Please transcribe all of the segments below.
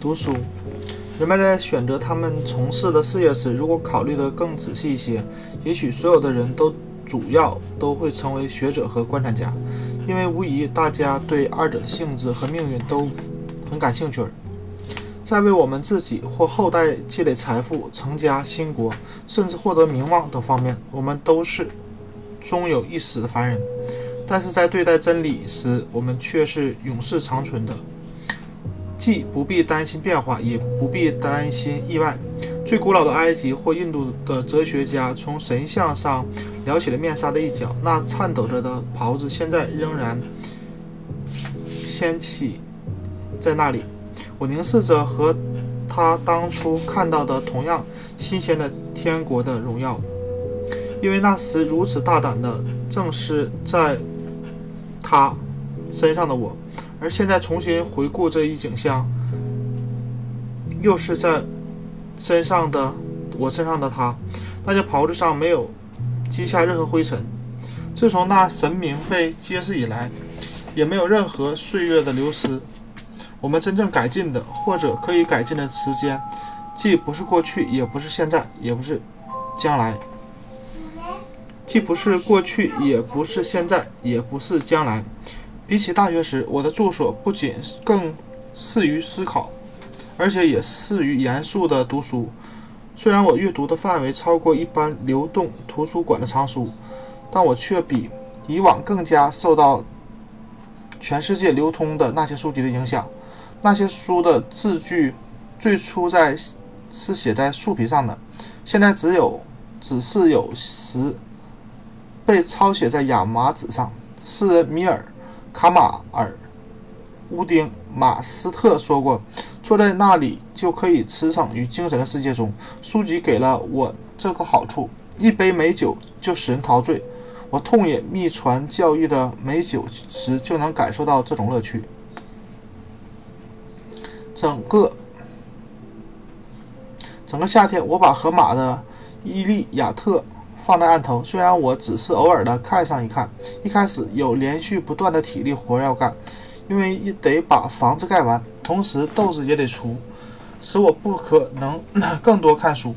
读书。人们在选择他们从事的事业时，如果考虑得更仔细一些，也许所有的人都主要都会成为学者和观察家，因为无疑大家对二者的性质和命运都很感兴趣。在为我们自己或后代积累财富、成家兴国，甚至获得名望等方面，我们都是终有一死的凡人。但是在对待真理时，我们却是永世长存的，既不必担心变化，也不必担心意外。最古老的埃及或印度的哲学家从神像上撩起了面纱的一角，那颤抖着的袍子现在仍然掀起在那里。我凝视着和他当初看到的同样新鲜的天国的荣耀，因为那时如此大胆的正是在他身上的我，而现在重新回顾这一景象，又是在身上的我身上的他。那件袍子上没有积下任何灰尘，自从那神明被揭示以来，也没有任何岁月的流失。我们真正改进的，或者可以改进的时间，既不是过去，也不是现在，也不是将来；既不是过去，也不是现在，也不是将来。比起大学时，我的住所不仅更适于思考，而且也适于严肃的读书。虽然我阅读的范围超过一般流动图书馆的藏书，但我却比以往更加受到全世界流通的那些书籍的影响。那些书的字句最初在是写在树皮上的，现在只有只是有时被抄写在亚麻纸上。诗人米尔·卡马尔·乌丁·马斯特说过：“坐在那里就可以驰骋于精神的世界中。”书籍给了我这个好处：一杯美酒就使人陶醉。我痛饮秘传教义的美酒时，就能感受到这种乐趣。整个整个夏天，我把河马的《伊利亚特》放在案头。虽然我只是偶尔的看上一看，一开始有连续不断的体力活要干，因为得把房子盖完，同时豆子也得出，使我不可能更多看书。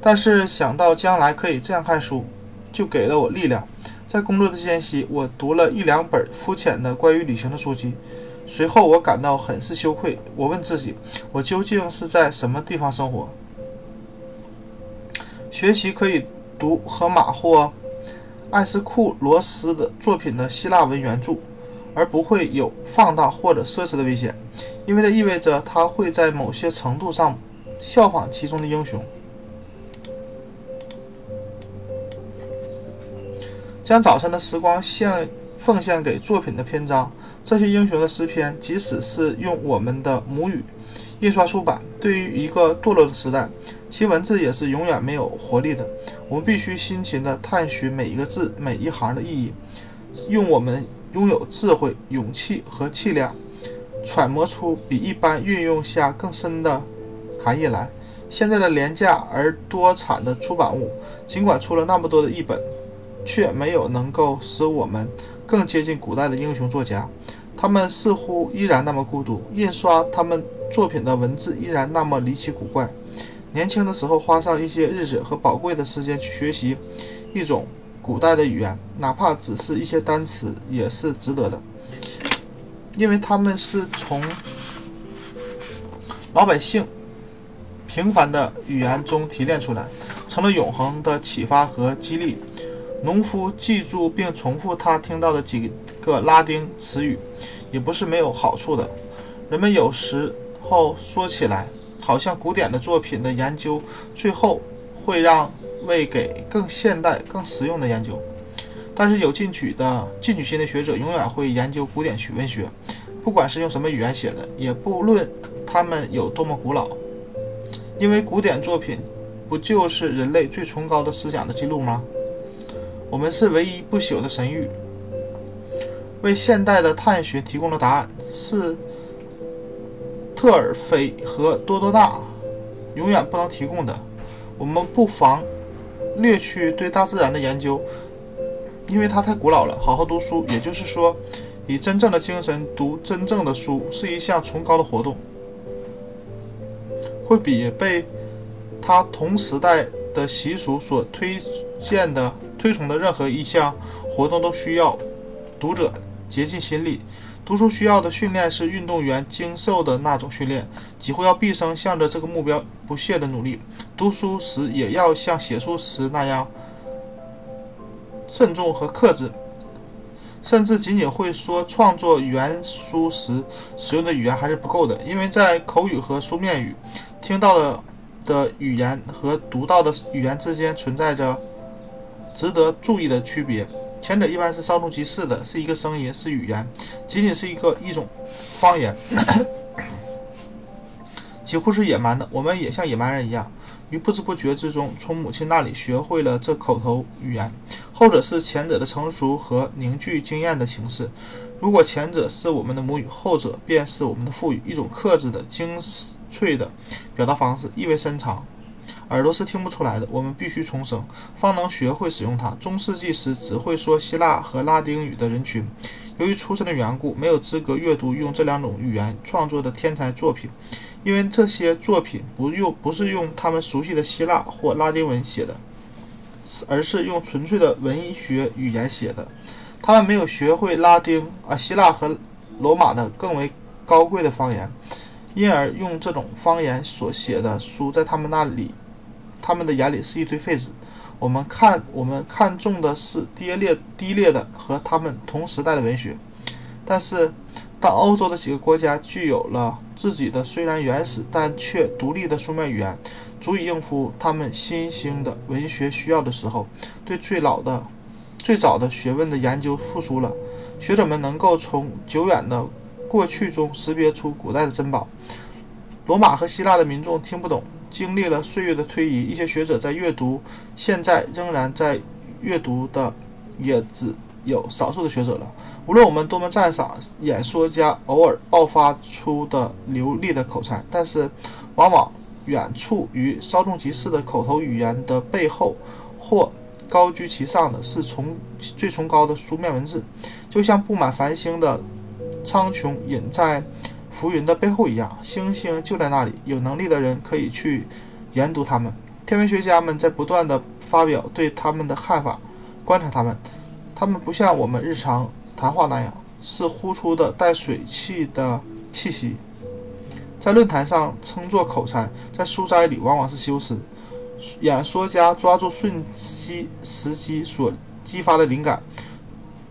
但是想到将来可以这样看书，就给了我力量。在工作的间隙，我读了一两本肤浅的关于旅行的书籍。随后，我感到很是羞愧。我问自己：我究竟是在什么地方生活？学习可以读荷马或艾斯库罗斯的作品的希腊文原著，而不会有放大或者奢侈的危险，因为这意味着他会在某些程度上效仿其中的英雄，将早晨的时光献奉献给作品的篇章。这些英雄的诗篇，即使是用我们的母语印刷出版，对于一个堕落的时代，其文字也是永远没有活力的。我们必须辛勤地探寻每一个字、每一行的意义，用我们拥有智慧、勇气和气量，揣摩出比一般运用下更深的含义来。现在的廉价而多产的出版物，尽管出了那么多的译本，却没有能够使我们。更接近古代的英雄作家，他们似乎依然那么孤独。印刷他们作品的文字依然那么离奇古怪。年轻的时候花上一些日子和宝贵的时间去学习一种古代的语言，哪怕只是一些单词，也是值得的，因为他们是从老百姓平凡的语言中提炼出来，成了永恒的启发和激励。农夫记住并重复他听到的几个拉丁词语，也不是没有好处的。人们有时后说起来，好像古典的作品的研究最后会让位给更现代、更实用的研究。但是有进取的、进取心的学者永远会研究古典学文学，不管是用什么语言写的，也不论他们有多么古老，因为古典作品不就是人类最崇高的思想的记录吗？我们是唯一不朽的神谕，为现代的探寻提供了答案，是特尔菲和多多纳永远不能提供的。我们不妨略去对大自然的研究，因为它太古老了。好好读书，也就是说，以真正的精神读真正的书，是一项崇高的活动。会比被他同时代的习俗所推荐的、推崇的任何一项活动都需要读者竭尽心力。读书需要的训练是运动员经受的那种训练，几乎要毕生向着这个目标不懈的努力。读书时也要像写书时那样慎重和克制，甚至仅仅会说创作原书时使用的语言还是不够的，因为在口语和书面语听到的的语言和读到的语言之间存在着值得注意的区别。前者一般是稍纵即逝的，是一个声音，是语言，仅仅是一个一种方言，几乎是野蛮的。我们也像野蛮人一样，于不知不觉之中从母亲那里学会了这口头语言。后者是前者的成熟和凝聚经验的形式。如果前者是我们的母语，后者便是我们的父语，一种克制的、精粹的表达方式，意味深长。耳朵是听不出来的，我们必须重生，方能学会使用它。中世纪时，只会说希腊和拉丁语的人群，由于出身的缘故，没有资格阅读用这两种语言创作的天才作品，因为这些作品不用不是用他们熟悉的希腊或拉丁文写的，而是用纯粹的文学语言写的。他们没有学会拉丁啊、希腊和罗马的更为高贵的方言，因而用这种方言所写的书，在他们那里。他们的眼里是一堆废纸。我们看，我们看重的是低劣、低劣的和他们同时代的文学。但是，当欧洲的几个国家具有了自己的虽然原始但却独立的书面语言，足以应付他们新兴的文学需要的时候，对最老的、最早的学问的研究复苏了。学者们能够从久远的过去中识别出古代的珍宝。罗马和希腊的民众听不懂。经历了岁月的推移，一些学者在阅读，现在仍然在阅读的，也只有少数的学者了。无论我们多么赞赏演说家偶尔爆发出的流利的口才，但是往往远处于稍纵即逝的口头语言的背后，或高居其上的是崇最崇高的书面文字，就像布满繁星的苍穹隐在。浮云的背后一样，星星就在那里。有能力的人可以去研读它们。天文学家们在不断地发表对他们的看法，观察它们。他们不像我们日常谈话那样，是呼出的带水汽的气息。在论坛上称作口才，在书斋里往往是修辞。演说家抓住瞬息时机所激发的灵感，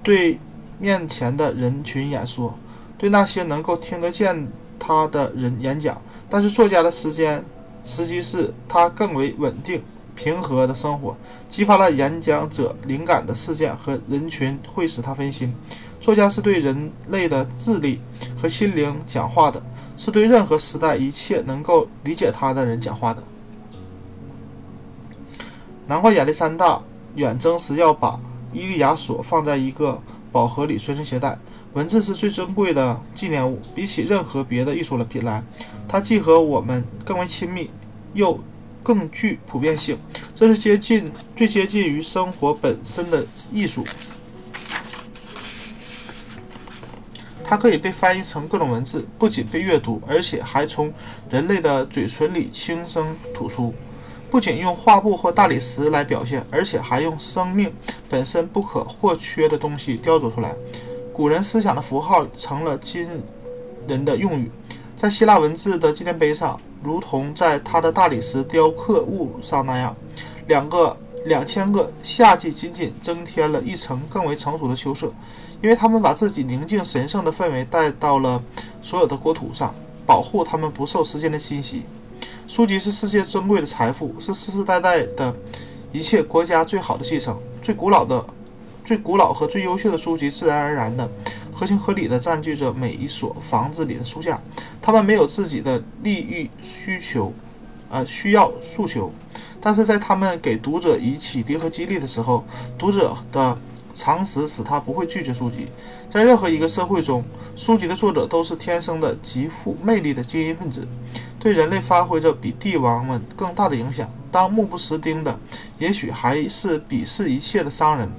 对面前的人群演说。对那些能够听得见他的人演讲，但是作家的时间实际是他更为稳定、平和的生活，激发了演讲者灵感的事件和人群会使他分心。作家是对人类的智力和心灵讲话的，是对任何时代一切能够理解他的人讲话的。难怪亚历山大远征时要把《伊利亚索》放在一个宝盒里随身携带。文字是最珍贵的纪念物，比起任何别的艺术的品来，它既和我们更为亲密，又更具普遍性。这是接近最接近于生活本身的艺术。它可以被翻译成各种文字，不仅被阅读，而且还从人类的嘴唇里轻声吐出。不仅用画布或大理石来表现，而且还用生命本身不可或缺的东西雕琢出来。古人思想的符号成了今人的用语，在希腊文字的纪念碑上，如同在他的大理石雕刻物上那样，两个两千个夏季仅仅增添了一层更为成熟的秋色，因为他们把自己宁静神圣的氛围带到了所有的国土上，保护他们不受时间的侵袭。书籍是世界珍贵的财富，是世世代代的一切国家最好的继承，最古老的。最古老和最优秀的书籍，自然而然的、合情合理的占据着每一所房子里的书架。他们没有自己的利益需求，呃，需要诉求，但是在他们给读者以启迪和激励的时候，读者的常识使他不会拒绝书籍。在任何一个社会中，书籍的作者都是天生的极富魅力的精英分子，对人类发挥着比帝王们更大的影响。当目不识丁的，也许还是鄙视一切的商人。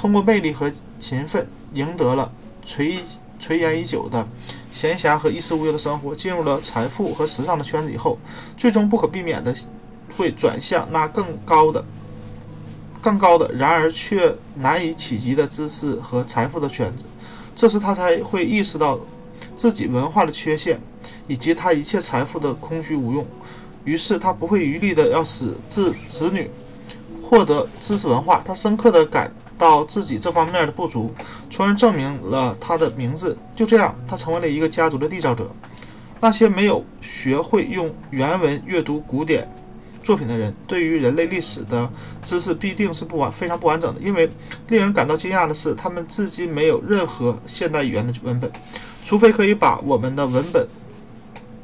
通过魅力和勤奋，赢得了垂垂涎已久的闲暇和衣食无忧的生活，进入了财富和时尚的圈子以后，最终不可避免的会转向那更高的、更高的，然而却难以企及的知识和财富的圈子。这时他才会意识到自己文化的缺陷，以及他一切财富的空虚无用。于是他不会余力的要使自子女获得知识文化。他深刻的感到自己这方面的不足，从而证明了他的名字。就这样，他成为了一个家族的缔造者。那些没有学会用原文阅读古典作品的人，对于人类历史的知识必定是不完非常不完整的。因为令人感到惊讶的是，他们至今没有任何现代语言的文本，除非可以把我们的文本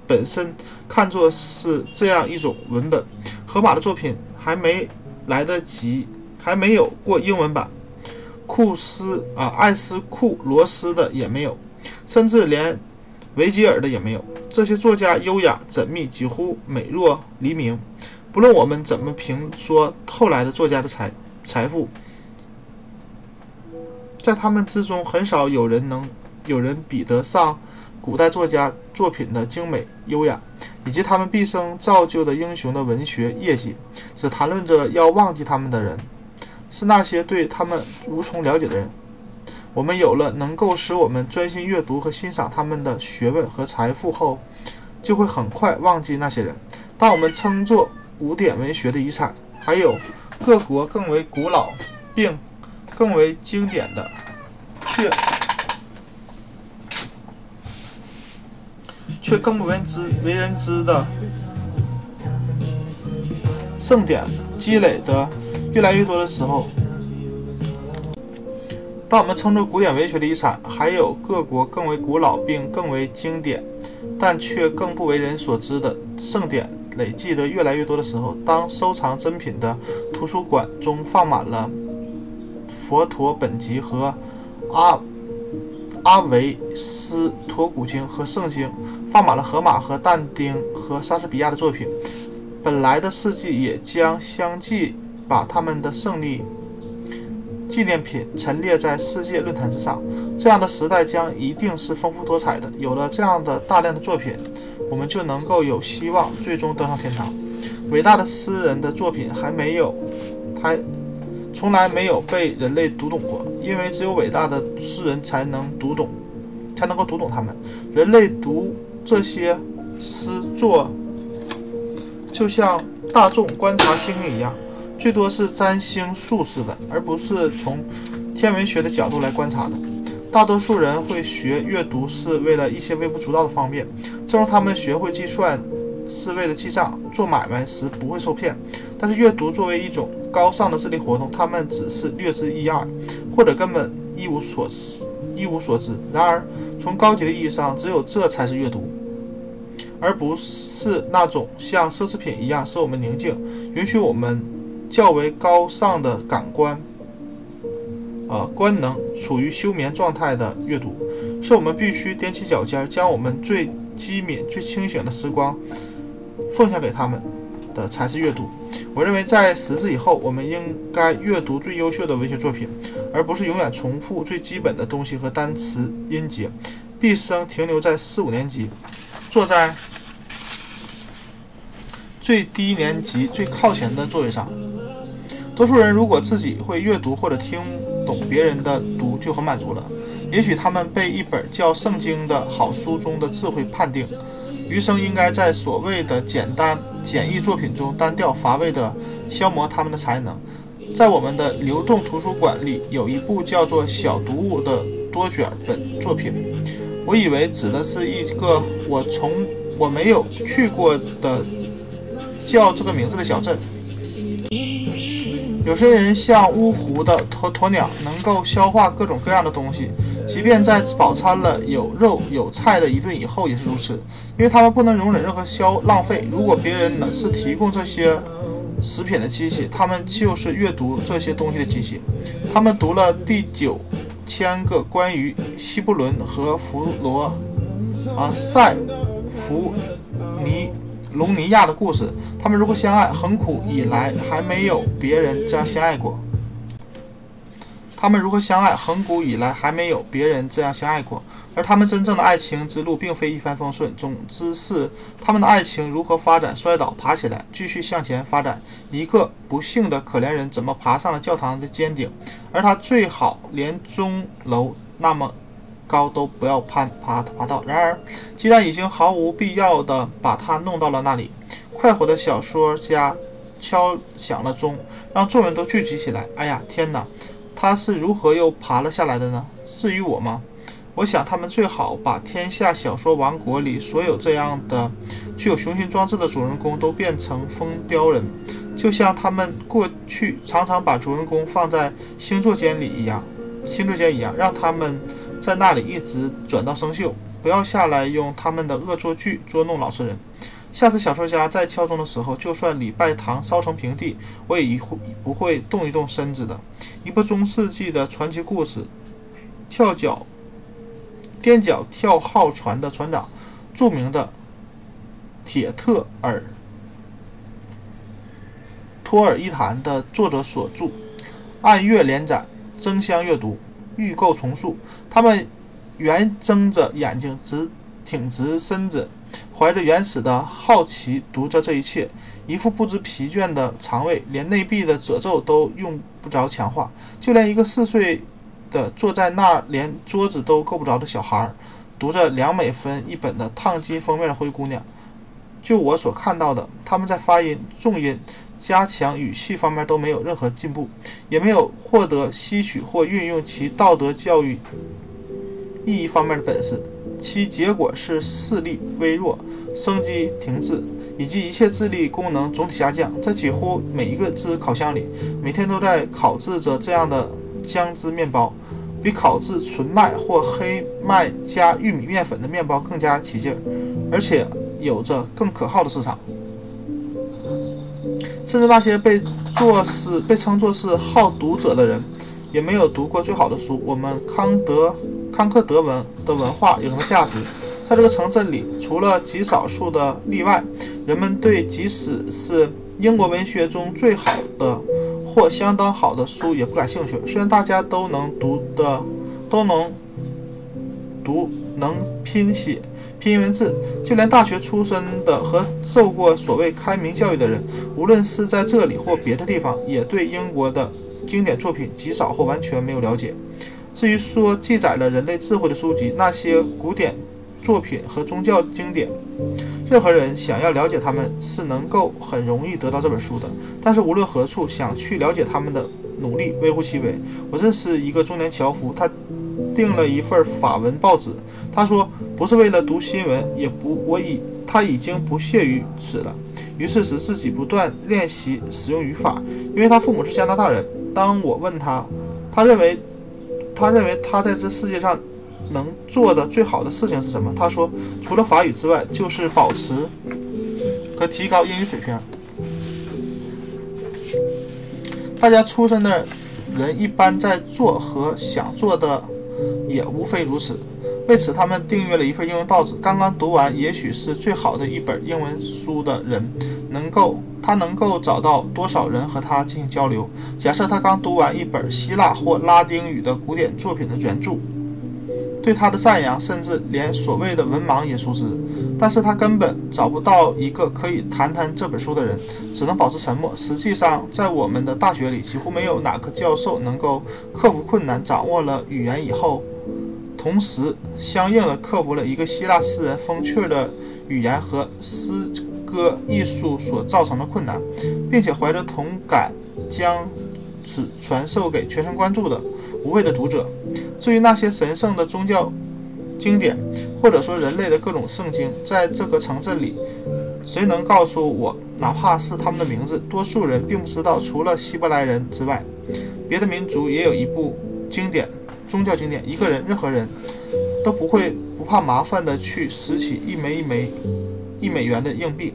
本身看作是这样一种文本。荷马的作品还没来得及，还没有过英文版。库斯啊，艾斯库罗斯的也没有，甚至连维吉尔的也没有。这些作家优雅、缜密，几乎美若黎明。不论我们怎么评说后来的作家的财财富，在他们之中，很少有人能有人比得上古代作家作品的精美、优雅，以及他们毕生造就的英雄的文学业绩。只谈论着要忘记他们的人。是那些对他们无从了解的人。我们有了能够使我们专心阅读和欣赏他们的学问和财富后，就会很快忘记那些人。当我们称作古典文学的遗产，还有各国更为古老并更为经典的，却却更不为知为人知的盛典积累的。越来越多的时候，当我们称作古典文学的遗产，还有各国更为古老并更为经典，但却更不为人所知的盛典累计的越来越多的时候，当收藏珍品的图书馆中放满了佛陀本集和阿阿维斯陀古经和圣经，放满了荷马和但丁和莎士比亚的作品，本来的事迹也将相继。把他们的胜利纪念品陈列在世界论坛之上，这样的时代将一定是丰富多彩的。有了这样的大量的作品，我们就能够有希望最终登上天堂。伟大的诗人的作品还没有，还从来没有被人类读懂过，因为只有伟大的诗人才能读懂，才能够读懂他们。人类读这些诗作，就像大众观察星星一样。最多是占星术士的，而不是从天文学的角度来观察的。大多数人会学阅读是为了一些微不足道的方便，正如他们学会计算是为了记账、做买卖时不会受骗。但是阅读作为一种高尚的智力活动，他们只是略知一二，或者根本一无所一无所知。然而，从高级的意义上，只有这才是阅读，而不是那种像奢侈品一样使我们宁静、允许我们。较为高尚的感官，呃，官能处于休眠状态的阅读，是我们必须踮起脚尖，将我们最机敏、最清醒的时光奉献给他们的，才是阅读。我认为，在十字以后，我们应该阅读最优秀的文学作品，而不是永远重复最基本的东西和单词音节，毕生停留在四五年级，坐在最低年级最靠前的座位上。多数人如果自己会阅读或者听懂别人的读就很满足了。也许他们被一本叫《圣经》的好书中的智慧判定，余生应该在所谓的简单简易作品中单调乏味地消磨他们的才能。在我们的流动图书馆里有一部叫做《小读物》的多卷本作品，我以为指的是一个我从我没有去过的叫这个名字的小镇。有些人像乌湖的鸵鸵鸟，能够消化各种各样的东西，即便在饱餐了有肉有菜的一顿以后也是如此，因为他们不能容忍任何消浪费。如果别人呢是提供这些食品的机器，他们就是阅读这些东西的机器。他们读了第九千个关于西布伦和弗罗啊塞弗。隆尼亚的故事，他们如何相爱？恒古以来还没有别人这样相爱过。他们如何相爱？恒古以来还没有别人这样相爱过。而他们真正的爱情之路并非一帆风顺。总之是他们的爱情如何发展、摔倒、爬起来，继续向前发展。一个不幸的可怜人怎么爬上了教堂的尖顶，而他最好连钟楼那么高都不要攀爬爬到。然而，既然已经毫无必要的把它弄到了那里，快活的小说家敲响了钟，让众人都聚集起来。哎呀，天哪！他是如何又爬了下来的呢？至于我吗？我想他们最好把天下小说王国里所有这样的具有雄心壮志的主人公都变成疯飙人，就像他们过去常常把主人公放在星座间里一样，星座间一样，让他们在那里一直转到生锈，不要下来用他们的恶作剧捉弄老实人。下次小说家在敲钟的时候，就算礼拜堂烧成平地，我也一会不会动一动身子的。一部中世纪的传奇故事，跳脚、踮脚跳号船的船长，著名的铁特尔托尔伊谈的作者所著，按月连载，争相阅读，预购重塑。他们圆睁着眼睛，直挺直身子。怀着原始的好奇读着这一切，一副不知疲倦的肠胃，连内壁的褶皱都用不着强化，就连一个四岁的坐在那儿连桌子都够不着的小孩儿，读着两美分一本的烫金封面的灰姑娘，就我所看到的，他们在发音、重音、加强语气方面都没有任何进步，也没有获得吸取或运用其道德教育意义方面的本事。其结果是视力微弱、生机停滞，以及一切智力功能总体下降。在几乎每一个制烤箱里，每天都在烤制着这样的姜汁面包，比烤制纯麦或黑麦加玉米面粉的面包更加起劲儿，而且有着更可靠的市场。甚至那些被做是被称作是好读者的人，也没有读过最好的书。我们康德。康克德文的文化有什么价值？在这个城镇里，除了极少数的例外，人们对即使是英国文学中最好的或相当好的书也不感兴趣。虽然大家都能读的，都能读，能拼写拼音文字，就连大学出身的和受过所谓开明教育的人，无论是在这里或别的地方，也对英国的经典作品极少或完全没有了解。至于说记载了人类智慧的书籍，那些古典作品和宗教经典，任何人想要了解他们是能够很容易得到这本书的。但是无论何处想去了解他们的努力微乎其微。我认识一个中年樵夫，他订了一份法文报纸。他说不是为了读新闻，也不我已他已经不屑于此了。于是使自己不断练习使用语法，因为他父母是加拿大人。当我问他，他认为。他认为他在这世界上能做的最好的事情是什么？他说，除了法语之外，就是保持和提高英语水平。大家出身的人一般在做和想做的也无非如此。为此，他们订阅了一份英文报纸。刚刚读完也许是最好的一本英文书的人，能够。他能够找到多少人和他进行交流？假设他刚读完一本希腊或拉丁语的古典作品的原著，对他的赞扬，甚至连所谓的文盲也熟知。但是他根本找不到一个可以谈谈这本书的人，只能保持沉默。实际上，在我们的大学里，几乎没有哪个教授能够克服困难，掌握了语言以后，同时相应的克服了一个希腊诗人风趣的语言和诗。歌艺术所造成的困难，并且怀着同感将此传授给全神贯注的无畏的读者。至于那些神圣的宗教经典，或者说人类的各种圣经，在这个城镇里，谁能告诉我，哪怕是他们的名字？多数人并不知道。除了希伯来人之外，别的民族也有一部经典宗教经典。一个人，任何人都不会不怕麻烦的去拾起一枚一枚。一美元的硬币，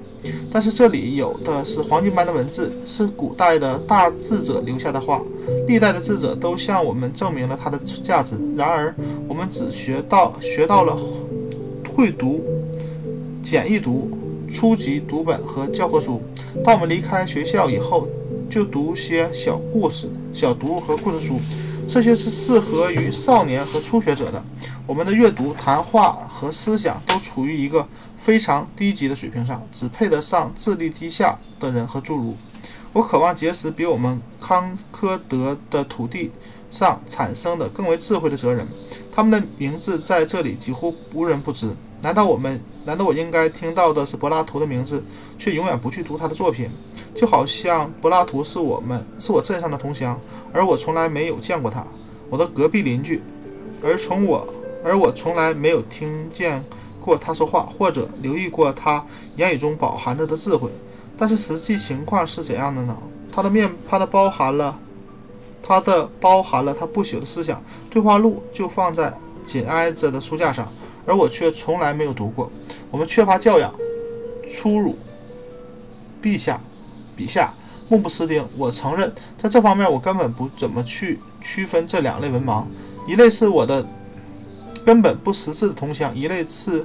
但是这里有的是黄金般的文字，是古代的大智者留下的话。历代的智者都向我们证明了它的价值。然而，我们只学到学到了会读、简易读、初级读本和教科书。当我们离开学校以后，就读些小故事、小读物和故事书。这些是适合于少年和初学者的。我们的阅读、谈话和思想都处于一个非常低级的水平上，只配得上智力低下的人和侏儒。我渴望结识比我们康科德的土地上产生的更为智慧的哲人，他们的名字在这里几乎无人不知。难道我们？难道我应该听到的是柏拉图的名字，却永远不去读他的作品？就好像柏拉图是我们是我镇上的同乡，而我从来没有见过他，我的隔壁邻居，而从我而我从来没有听见过他说话，或者留意过他言语中饱含着的智慧。但是实际情况是怎样的呢？他的面，他的包含了，他的包含了他不朽的思想。对话录就放在紧挨着的书架上，而我却从来没有读过。我们缺乏教养，粗鲁。陛下，陛下，目不识丁。我承认，在这方面我根本不怎么去区分这两类文盲。一类是我的根本不识字的同乡，一类是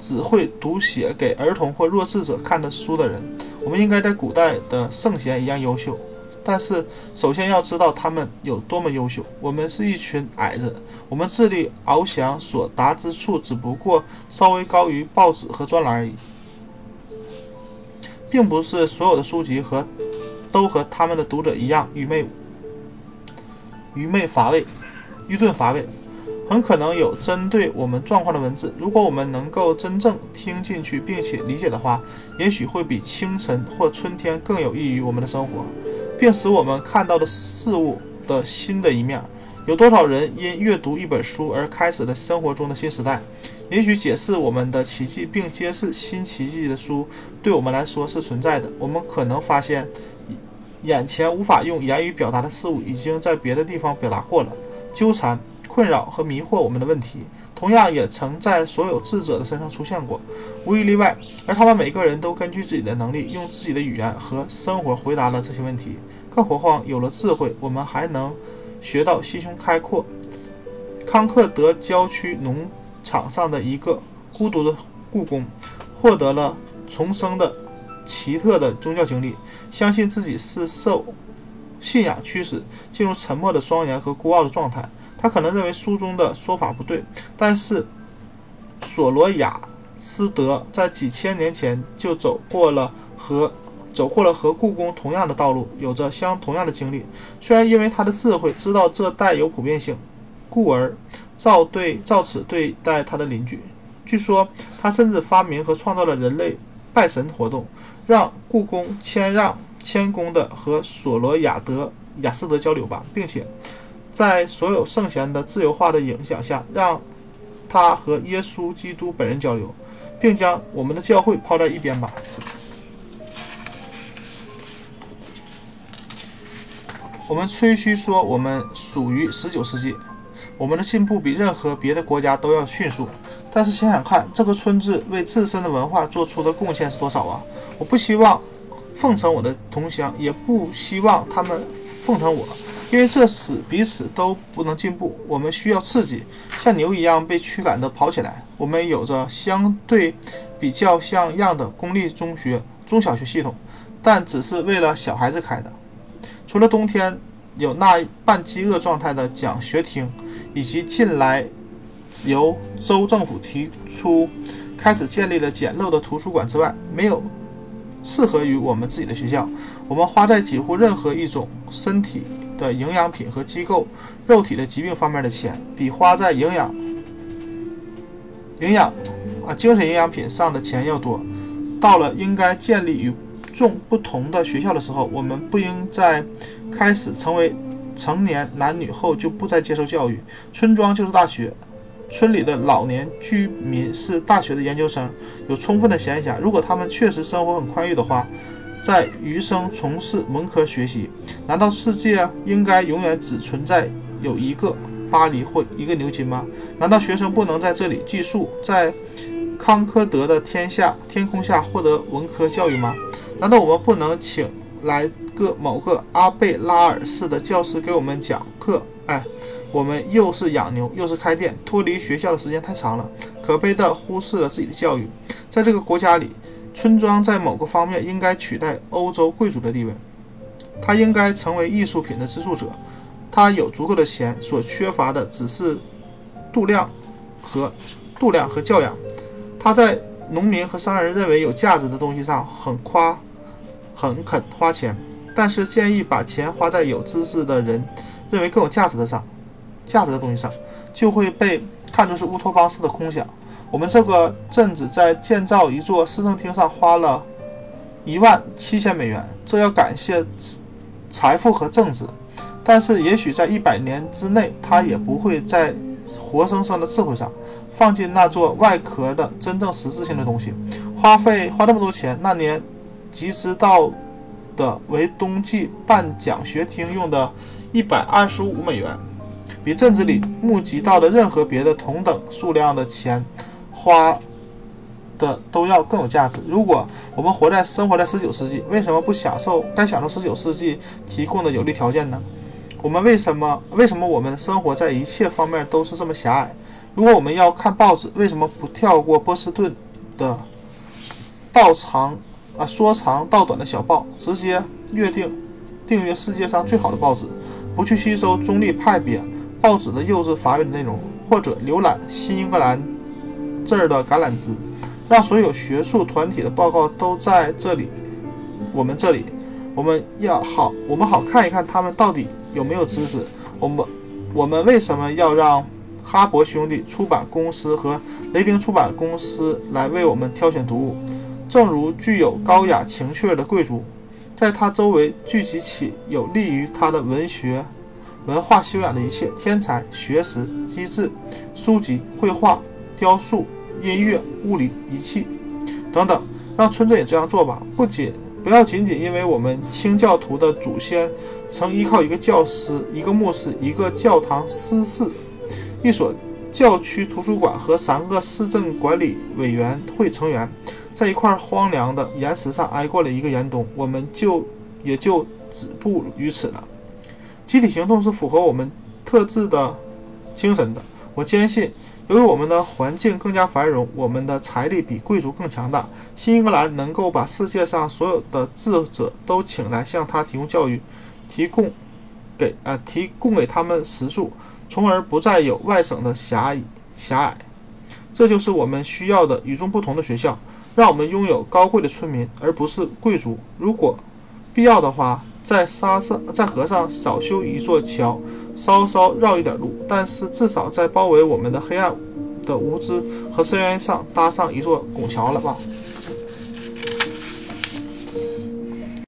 只会读写给儿童或弱智者看的书的人。我们应该在古代的圣贤一样优秀，但是首先要知道他们有多么优秀。我们是一群矮子，我们智力翱翔所达之处，只不过稍微高于报纸和专栏而已。并不是所有的书籍和都和他们的读者一样愚昧、愚昧乏味、愚钝乏味。很可能有针对我们状况的文字，如果我们能够真正听进去并且理解的话，也许会比清晨或春天更有益于我们的生活，并使我们看到的事物的新的一面。有多少人因阅读一本书而开始了生活中的新时代？也许解释我们的奇迹并揭示新奇迹的书对我们来说是存在的。我们可能发现，眼前无法用言语表达的事物已经在别的地方表达过了。纠缠、困扰和迷惑我们的问题，同样也曾在所有智者的身上出现过，无一例外。而他们每个人都根据自己的能力，用自己的语言和生活回答了这些问题。更何况有了智慧，我们还能学到心胸开阔。康克德郊区农。场上的一个孤独的故宫，获得了重生的奇特的宗教经历，相信自己是受信仰驱使，进入沉默的庄严和孤傲的状态。他可能认为书中的说法不对，但是索罗亚斯德在几千年前就走过了和走过了和故宫同样的道路，有着相同样的经历。虽然因为他的智慧知道这带有普遍性，故而。照对照此对待他的邻居。据说他甚至发明和创造了人类拜神活动，让故宫谦让谦恭地和索罗亚德雅斯德交流吧，并且在所有圣贤的自由化的影响下，让他和耶稣基督本人交流，并将我们的教会抛在一边吧。我们吹嘘说我们属于十九世纪。我们的进步比任何别的国家都要迅速，但是想想看，这个村子为自身的文化做出的贡献是多少啊！我不希望奉承我的同乡，也不希望他们奉承我，因为这使彼此都不能进步。我们需要刺激，像牛一样被驱赶地跑起来。我们有着相对比较像样的公立中学、中小学系统，但只是为了小孩子开的。除了冬天有那半饥饿状态的讲学厅。以及近来由州政府提出开始建立的简陋的图书馆之外，没有适合于我们自己的学校。我们花在几乎任何一种身体的营养品和机构肉体的疾病方面的钱，比花在营养营养啊精神营养品上的钱要多。到了应该建立与众不同的学校的时候，我们不应在开始成为。成年男女后就不再接受教育，村庄就是大学，村里的老年居民是大学的研究生，有充分的闲暇。如果他们确实生活很宽裕的话，在余生从事文科学习，难道世界应该永远只存在有一个巴黎或一个牛津吗？难道学生不能在这里寄宿，在康科德的天下天空下获得文科教育吗？难道我们不能请来？个某个阿贝拉尔式的教师给我们讲课，哎，我们又是养牛又是开店，脱离学校的时间太长了，可悲地忽视了自己的教育。在这个国家里，村庄在某个方面应该取代欧洲贵族的地位，它应该成为艺术品的资助者，他有足够的钱，所缺乏的只是度量和度量和教养。他在农民和商人认为有价值的东西上很夸，很肯花钱，但是建议把钱花在有知识的人认为更有价值的上，价值的东西上，就会被看作是乌托邦式的空想。我们这个镇子在建造一座市政厅上花了一万七千美元，这要感谢财富和政治。但是也许在一百年之内，他也不会在活生生的智慧上放进那座外壳的真正实质性的东西。花费花这么多钱，那年集资到的为冬季办奖学厅用的一百二十五美元，比镇子里募集到的任何别的同等数量的钱。花的都要更有价值。如果我们活在生活在十九世纪，为什么不享受该享受十九世纪提供的有利条件呢？我们为什么为什么我们生活在一切方面都是这么狭隘？如果我们要看报纸，为什么不跳过波士顿的道长啊说长道短的小报，直接约定订阅世界上最好的报纸，不去吸收中立派别报纸的幼稚乏味的内容，或者浏览新英格兰？这儿的橄榄枝，让所有学术团体的报告都在这里。我们这里，我们要好，我们好看一看他们到底有没有知识。我们，我们为什么要让哈勃兄弟出版公司和雷丁出版公司来为我们挑选读物？正如具有高雅情趣的贵族，在他周围聚集起有利于他的文学、文化修养的一切：天才、学识、机智、书籍、绘画。雕塑、音乐、物理仪器等等，让村镇也这样做吧。不仅不要仅仅因为我们清教徒的祖先曾依靠一个教师、一个牧师、一个教堂司事、一所教区图书馆和三个市政管理委员会成员，在一块荒凉的岩石上挨过了一个严冬，我们就也就止步于此了。集体行动是符合我们特质的精神的。我坚信。由于我们的环境更加繁荣，我们的财力比贵族更强大。新英格兰能够把世界上所有的智者都请来向他提供教育，提供给呃提供给他们食宿，从而不再有外省的狭隘狭隘。这就是我们需要的与众不同的学校，让我们拥有高贵的村民，而不是贵族。如果必要的话。在沙上，在河上少修一座桥，稍稍绕一点路，但是至少在包围我们的黑暗的无知和深渊上搭上一座拱桥了吧。